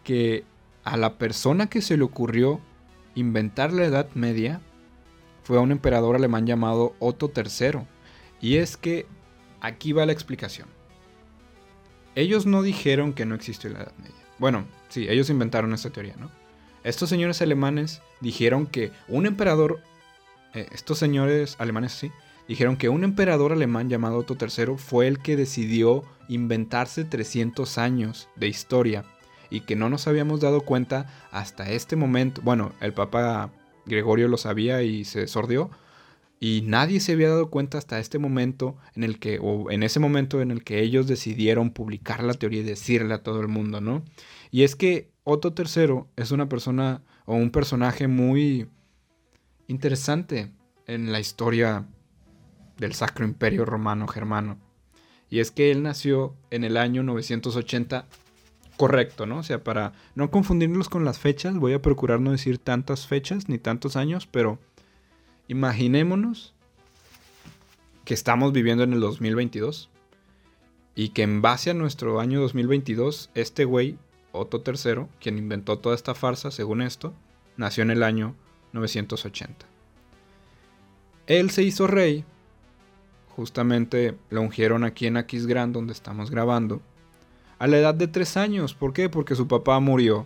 que a la persona que se le ocurrió inventar la Edad Media fue a un emperador alemán llamado Otto III. Y es que aquí va la explicación. Ellos no dijeron que no existió la Edad Media. Bueno, sí, ellos inventaron esta teoría, ¿no? Estos señores alemanes dijeron que un emperador, eh, estos señores alemanes sí, dijeron que un emperador alemán llamado Otto III fue el que decidió inventarse 300 años de historia y que no nos habíamos dado cuenta hasta este momento. Bueno, el Papa Gregorio lo sabía y se sordió. Y nadie se había dado cuenta hasta este momento en el que, o en ese momento en el que ellos decidieron publicar la teoría y decirle a todo el mundo, ¿no? Y es que Otto III es una persona o un personaje muy interesante en la historia del Sacro Imperio Romano Germano. Y es que él nació en el año 980 correcto, ¿no? O sea, para no confundirlos con las fechas, voy a procurar no decir tantas fechas ni tantos años, pero imaginémonos que estamos viviendo en el 2022 y que en base a nuestro año 2022, este güey, Otto III, quien inventó toda esta farsa, según esto, nació en el año 980. Él se hizo rey, justamente lo ungieron aquí en Aquisgrán, donde estamos grabando, a la edad de tres años. ¿Por qué? Porque su papá murió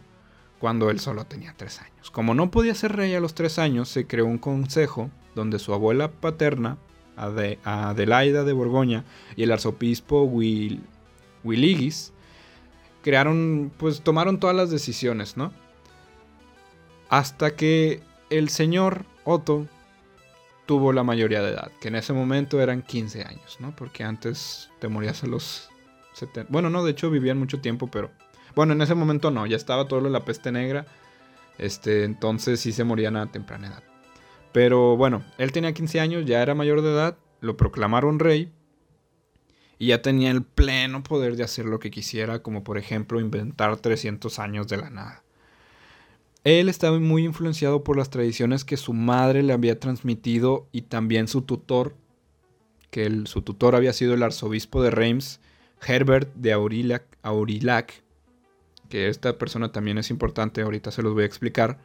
cuando él solo tenía tres años. Como no podía ser rey a los tres años, se creó un consejo donde su abuela paterna, Adelaida de Borgoña, y el arzobispo Will, Willigis, crearon, pues tomaron todas las decisiones, ¿no? Hasta que el señor Otto tuvo la mayoría de edad, que en ese momento eran 15 años, ¿no? Porque antes te morías a los bueno, no, de hecho vivían mucho tiempo, pero... Bueno, en ese momento no, ya estaba todo lo de la peste negra. Este, entonces sí se morían a temprana edad. Pero bueno, él tenía 15 años, ya era mayor de edad, lo proclamaron rey y ya tenía el pleno poder de hacer lo que quisiera, como por ejemplo inventar 300 años de la nada. Él estaba muy influenciado por las tradiciones que su madre le había transmitido y también su tutor, que su tutor había sido el arzobispo de Reims, Herbert de Aurillac, Aurillac, que esta persona también es importante, ahorita se los voy a explicar.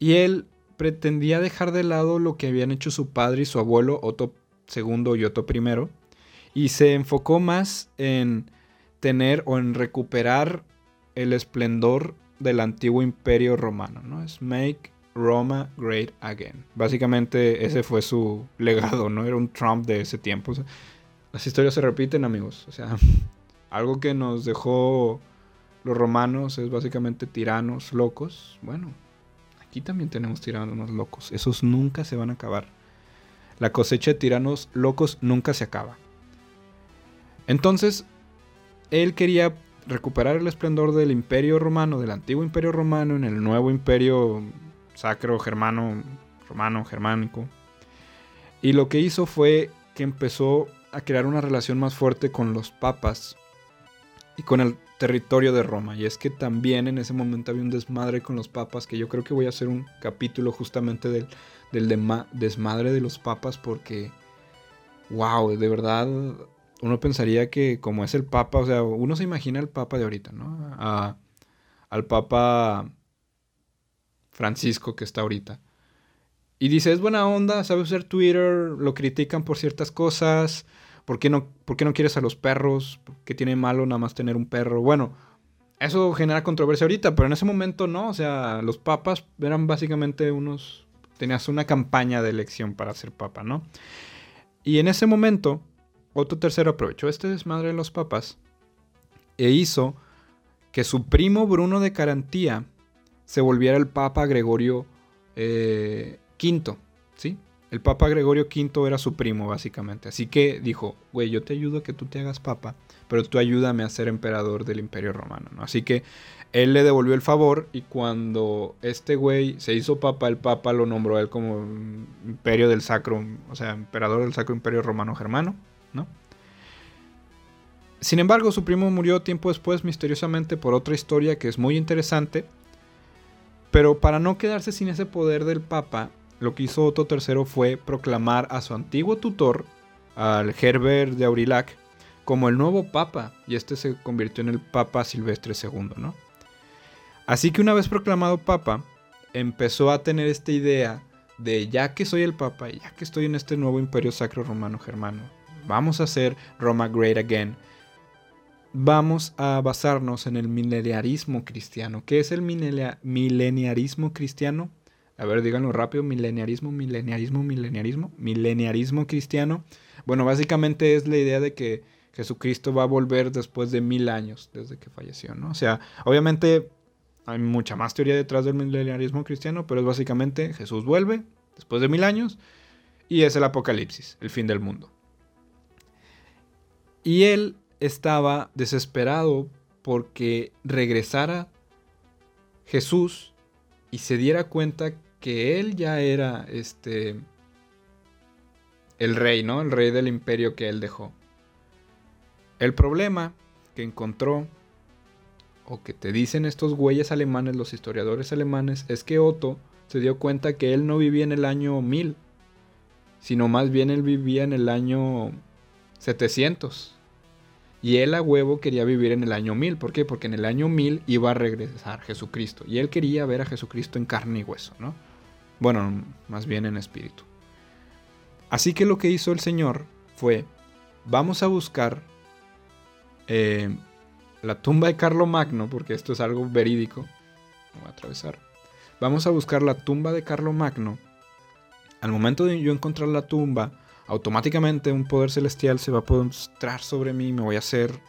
Y él pretendía dejar de lado lo que habían hecho su padre y su abuelo, Otto II y Otto I, y se enfocó más en tener o en recuperar el esplendor del antiguo imperio romano, ¿no? Es Make Roma Great Again. Básicamente ese fue su legado, ¿no? Era un Trump de ese tiempo. Las historias se repiten, amigos. O sea, algo que nos dejó los romanos es básicamente tiranos locos. Bueno, aquí también tenemos tiranos locos. Esos nunca se van a acabar. La cosecha de tiranos locos nunca se acaba. Entonces, él quería recuperar el esplendor del imperio romano, del antiguo imperio romano, en el nuevo imperio sacro germano, romano, germánico. Y lo que hizo fue que empezó a crear una relación más fuerte con los papas y con el territorio de Roma. Y es que también en ese momento había un desmadre con los papas, que yo creo que voy a hacer un capítulo justamente del, del desmadre de los papas porque, wow, de verdad, uno pensaría que como es el Papa, o sea, uno se imagina al Papa de ahorita, ¿no? al Papa Francisco que está ahorita. Y dice, es buena onda, sabe usar Twitter, lo critican por ciertas cosas, ¿por qué no, por qué no quieres a los perros? ¿Qué tiene malo nada más tener un perro? Bueno, eso genera controversia ahorita, pero en ese momento no, o sea, los papas eran básicamente unos, tenías una campaña de elección para ser papa, ¿no? Y en ese momento, Otto III aprovechó este desmadre de los papas e hizo que su primo Bruno de Carantía se volviera el Papa Gregorio eh, V, ¿sí? El Papa Gregorio V era su primo, básicamente. Así que dijo, güey, yo te ayudo a que tú te hagas papa, pero tú ayúdame a ser emperador del Imperio Romano, ¿no? Así que él le devolvió el favor y cuando este güey se hizo papa, el papa lo nombró a él como imperio del sacro, o sea, emperador del sacro imperio romano germano, Sin embargo, su primo murió tiempo después misteriosamente por otra historia que es muy interesante pero para no quedarse sin ese poder del Papa, lo que hizo Otto III fue proclamar a su antiguo tutor, al Herbert de Aurillac, como el nuevo Papa, y este se convirtió en el Papa Silvestre II. Así que una vez proclamado Papa, empezó a tener esta idea de ya que soy el Papa y ya que estoy en este nuevo imperio sacro romano germano, vamos a hacer Roma Great Again vamos a basarnos en el mileniarismo cristiano. ¿Qué es el mileniarismo cristiano? A ver, díganlo rápido, mileniarismo, mileniarismo, mileniarismo, mileniarismo cristiano. Bueno, básicamente es la idea de que Jesucristo va a volver después de mil años desde que falleció, ¿no? O sea, obviamente hay mucha más teoría detrás del mileniarismo cristiano, pero es básicamente Jesús vuelve después de mil años y es el apocalipsis, el fin del mundo. Y él estaba desesperado porque regresara Jesús y se diera cuenta que él ya era este el rey, ¿no? El rey del imperio que él dejó. El problema que encontró o que te dicen estos güeyes alemanes, los historiadores alemanes, es que Otto se dio cuenta que él no vivía en el año 1000, sino más bien él vivía en el año 700. Y él a huevo quería vivir en el año 1000. ¿Por qué? Porque en el año 1000 iba a regresar Jesucristo. Y él quería ver a Jesucristo en carne y hueso, ¿no? Bueno, más bien en espíritu. Así que lo que hizo el Señor fue, vamos a buscar eh, la tumba de Carlo Magno, porque esto es algo verídico. Voy a atravesar. Vamos a buscar la tumba de Carlo Magno. Al momento de yo encontrar la tumba, automáticamente un poder celestial se va a mostrar sobre mí, me voy a hacer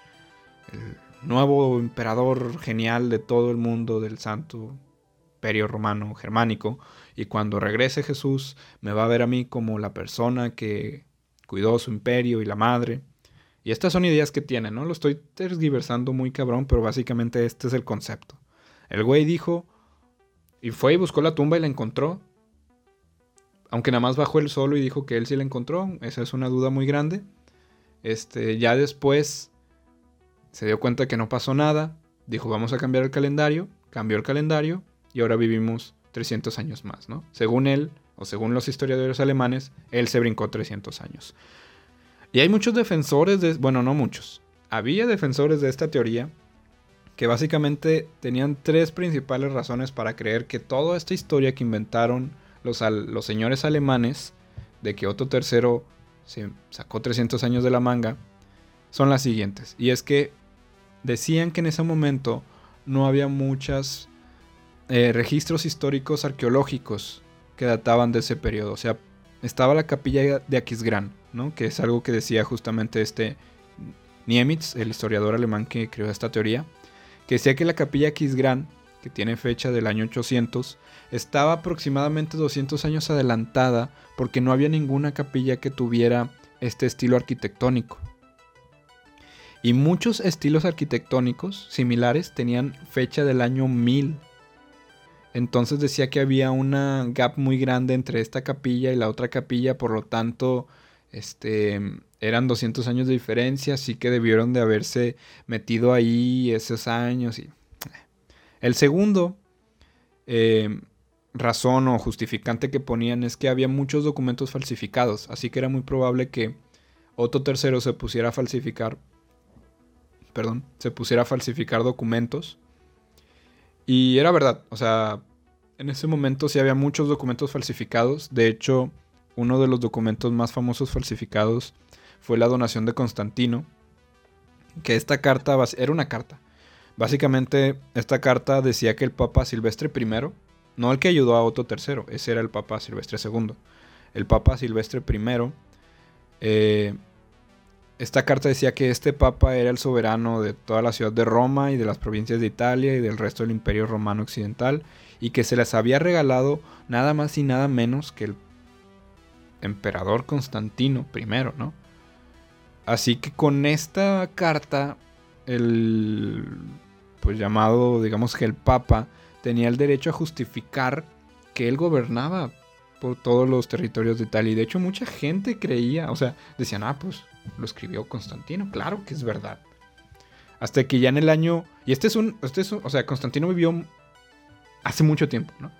el nuevo emperador genial de todo el mundo del santo imperio romano germánico y cuando regrese Jesús me va a ver a mí como la persona que cuidó su imperio y la madre. Y estas son ideas que tiene, ¿no? Lo estoy tergiversando muy cabrón, pero básicamente este es el concepto. El güey dijo y fue y buscó la tumba y la encontró aunque nada más bajó el solo y dijo que él sí la encontró, esa es una duda muy grande. Este, ya después se dio cuenta que no pasó nada, dijo vamos a cambiar el calendario, cambió el calendario y ahora vivimos 300 años más, ¿no? Según él, o según los historiadores alemanes, él se brincó 300 años. Y hay muchos defensores de, bueno, no muchos, había defensores de esta teoría que básicamente tenían tres principales razones para creer que toda esta historia que inventaron los, los señores alemanes de que Otto III se sacó 300 años de la manga son las siguientes. Y es que decían que en ese momento no había muchos eh, registros históricos arqueológicos que databan de ese periodo. O sea, estaba la capilla de Aquisgrán, ¿no? que es algo que decía justamente este Niemitz, el historiador alemán que creó esta teoría, que decía que la capilla de Aquisgrán que tiene fecha del año 800, estaba aproximadamente 200 años adelantada porque no había ninguna capilla que tuviera este estilo arquitectónico. Y muchos estilos arquitectónicos similares tenían fecha del año 1000. Entonces decía que había una gap muy grande entre esta capilla y la otra capilla, por lo tanto, este, eran 200 años de diferencia, así que debieron de haberse metido ahí esos años y el segundo eh, razón o justificante que ponían es que había muchos documentos falsificados, así que era muy probable que Otto III se pusiera a falsificar, perdón, se pusiera a falsificar documentos. Y era verdad, o sea, en ese momento sí había muchos documentos falsificados. De hecho, uno de los documentos más famosos falsificados fue la donación de Constantino. Que esta carta era una carta. Básicamente, esta carta decía que el Papa Silvestre I, no el que ayudó a Otto III, ese era el Papa Silvestre II. El Papa Silvestre I, eh, esta carta decía que este Papa era el soberano de toda la ciudad de Roma y de las provincias de Italia y del resto del Imperio Romano Occidental y que se les había regalado nada más y nada menos que el emperador Constantino I, ¿no? Así que con esta carta, el pues llamado, digamos que el Papa, tenía el derecho a justificar que él gobernaba por todos los territorios de Italia. Y de hecho mucha gente creía, o sea, decían, ah, pues lo escribió Constantino, claro que es verdad. Hasta que ya en el año, y este es un, este es un, o sea, Constantino vivió hace mucho tiempo, ¿no?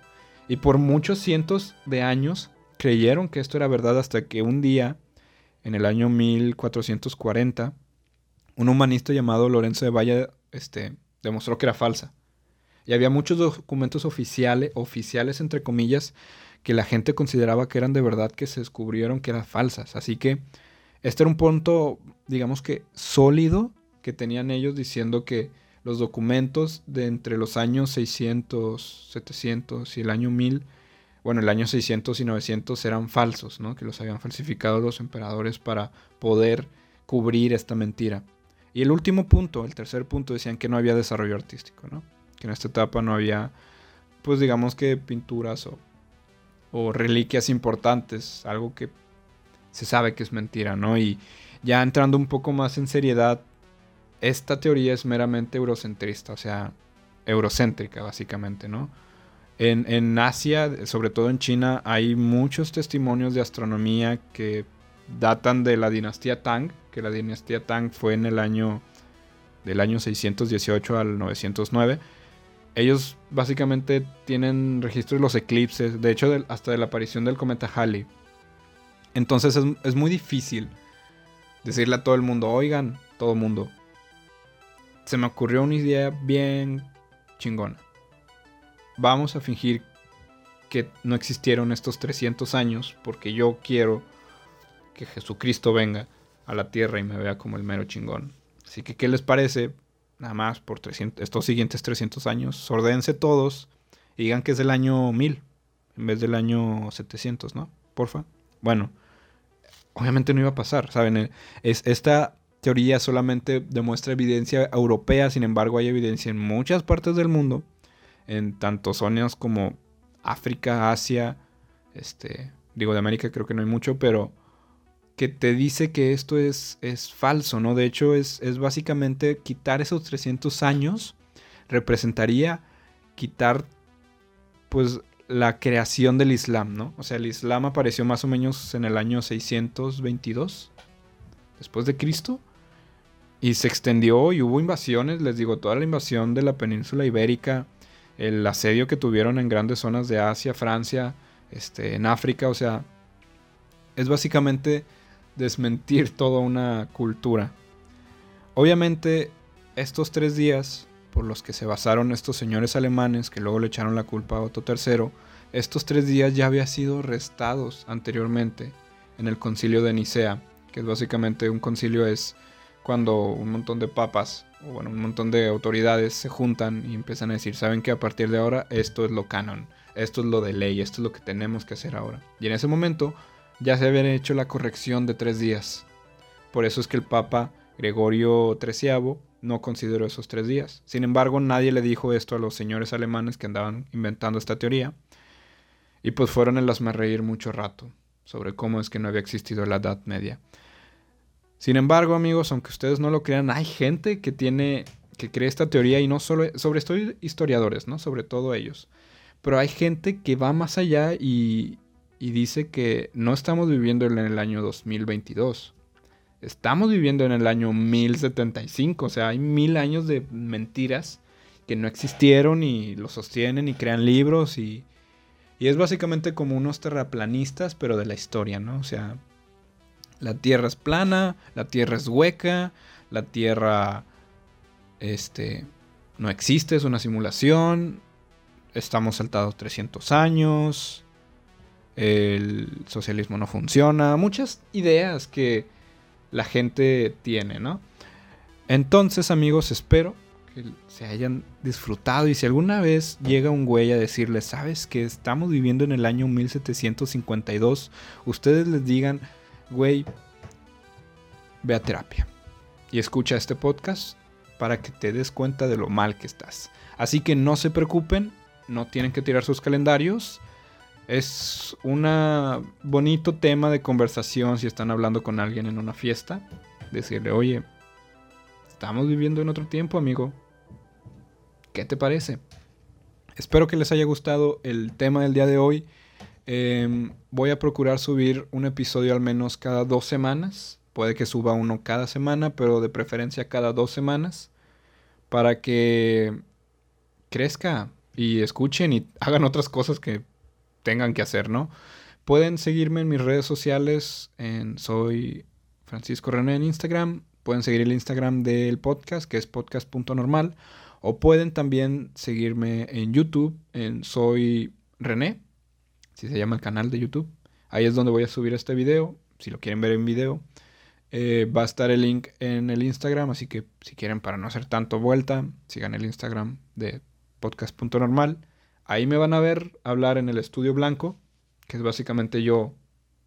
Y por muchos cientos de años creyeron que esto era verdad hasta que un día, en el año 1440, un humanista llamado Lorenzo de Valle este, demostró que era falsa. Y había muchos documentos oficiales, oficiales entre comillas, que la gente consideraba que eran de verdad que se descubrieron que eran falsas. Así que este era un punto, digamos que sólido que tenían ellos diciendo que los documentos de entre los años 600, 700 y el año 1000, bueno, el año 600 y 900 eran falsos, ¿no? Que los habían falsificado los emperadores para poder cubrir esta mentira. Y el último punto, el tercer punto, decían que no había desarrollo artístico, ¿no? Que en esta etapa no había, pues digamos que pinturas o, reliquias importantes, algo que se sabe que es mentira, ¿no? Y ya entrando un poco más en seriedad, esta teoría es meramente eurocentrista, o sea, eurocéntrica básicamente, ¿no? En, Asia, sobre todo en China, hay muchos testimonios de astronomía que datan de la dinastía Tang, que la dinastía Tang fue en el año del año 618 al 909. Ellos básicamente tienen registros de los eclipses, de hecho hasta de la aparición del cometa Halley. Entonces es, es muy difícil decirle a todo el mundo, oigan, todo mundo, se me ocurrió una idea bien chingona. Vamos a fingir que no existieron estos 300 años porque yo quiero que Jesucristo venga a la tierra y me vea como el mero chingón. Así que, ¿qué les parece? Nada más por 300, estos siguientes 300 años, sordense todos y digan que es del año 1000 en vez del año 700, ¿no? Porfa. Bueno, obviamente no iba a pasar, ¿saben? Es, esta teoría solamente demuestra evidencia europea, sin embargo hay evidencia en muchas partes del mundo, en tanto zonas como África, Asia, este, digo de América creo que no hay mucho, pero que te dice que esto es, es falso, ¿no? De hecho es, es básicamente quitar esos 300 años, representaría quitar pues la creación del Islam, ¿no? O sea, el Islam apareció más o menos en el año 622 después de Cristo y se extendió y hubo invasiones, les digo, toda la invasión de la península ibérica, el asedio que tuvieron en grandes zonas de Asia, Francia, este, en África, o sea, es básicamente desmentir toda una cultura. Obviamente, estos tres días por los que se basaron estos señores alemanes, que luego le echaron la culpa a Otto III, estos tres días ya habían sido restados anteriormente en el concilio de Nicea, que es básicamente un concilio es cuando un montón de papas o bueno, un montón de autoridades se juntan y empiezan a decir, saben que a partir de ahora esto es lo canon, esto es lo de ley, esto es lo que tenemos que hacer ahora. Y en ese momento ya se había hecho la corrección de tres días. Por eso es que el Papa Gregorio XIII no consideró esos tres días. Sin embargo, nadie le dijo esto a los señores alemanes que andaban inventando esta teoría. Y pues fueron en las reír mucho rato sobre cómo es que no había existido la Edad Media. Sin embargo, amigos, aunque ustedes no lo crean, hay gente que tiene, que cree esta teoría y no solo, sobre esto historiadores, ¿no? Sobre todo ellos. Pero hay gente que va más allá y, y dice que no estamos viviendo en el año 2022. Estamos viviendo en el año 1075. O sea, hay mil años de mentiras que no existieron y lo sostienen y crean libros y, y es básicamente como unos terraplanistas, pero de la historia, ¿no? O sea, La Tierra es plana, la Tierra es hueca, la Tierra este, no existe, es una simulación, estamos saltados 300 años, el socialismo no funciona, muchas ideas que la gente tiene, ¿no? Entonces, amigos, espero que se hayan disfrutado y si alguna vez llega un güey a decirles, sabes que estamos viviendo en el año 1752, ustedes les digan, güey, ve a terapia y escucha este podcast para que te des cuenta de lo mal que estás. Así que no se preocupen, no tienen que tirar sus calendarios. Es un bonito tema de conversación si están hablando con alguien en una fiesta. Decirle, oye, estamos viviendo en otro tiempo, amigo. ¿Qué te parece? Espero que les haya gustado el tema del día de hoy. Em, voy a procurar subir un episodio al menos cada dos semanas. Puede que suba uno cada semana, pero de preferencia cada dos semanas. Para que crezca y escuchen y hagan otras cosas que tengan que hacer, ¿no? Pueden seguirme en mis redes sociales, en soy Francisco René en Instagram, pueden seguir el Instagram del podcast, que es podcast.normal, o pueden también seguirme en YouTube, en soy René, si se llama el canal de YouTube. Ahí es donde voy a subir este video, si lo quieren ver en video. Eh, va a estar el link en el Instagram, así que si quieren para no hacer tanto vuelta, sigan el Instagram de podcast.normal. Ahí me van a ver hablar en el estudio blanco, que es básicamente yo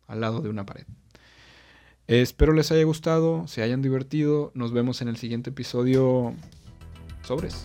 al lado de una pared. Espero les haya gustado, se hayan divertido. Nos vemos en el siguiente episodio. Sobres.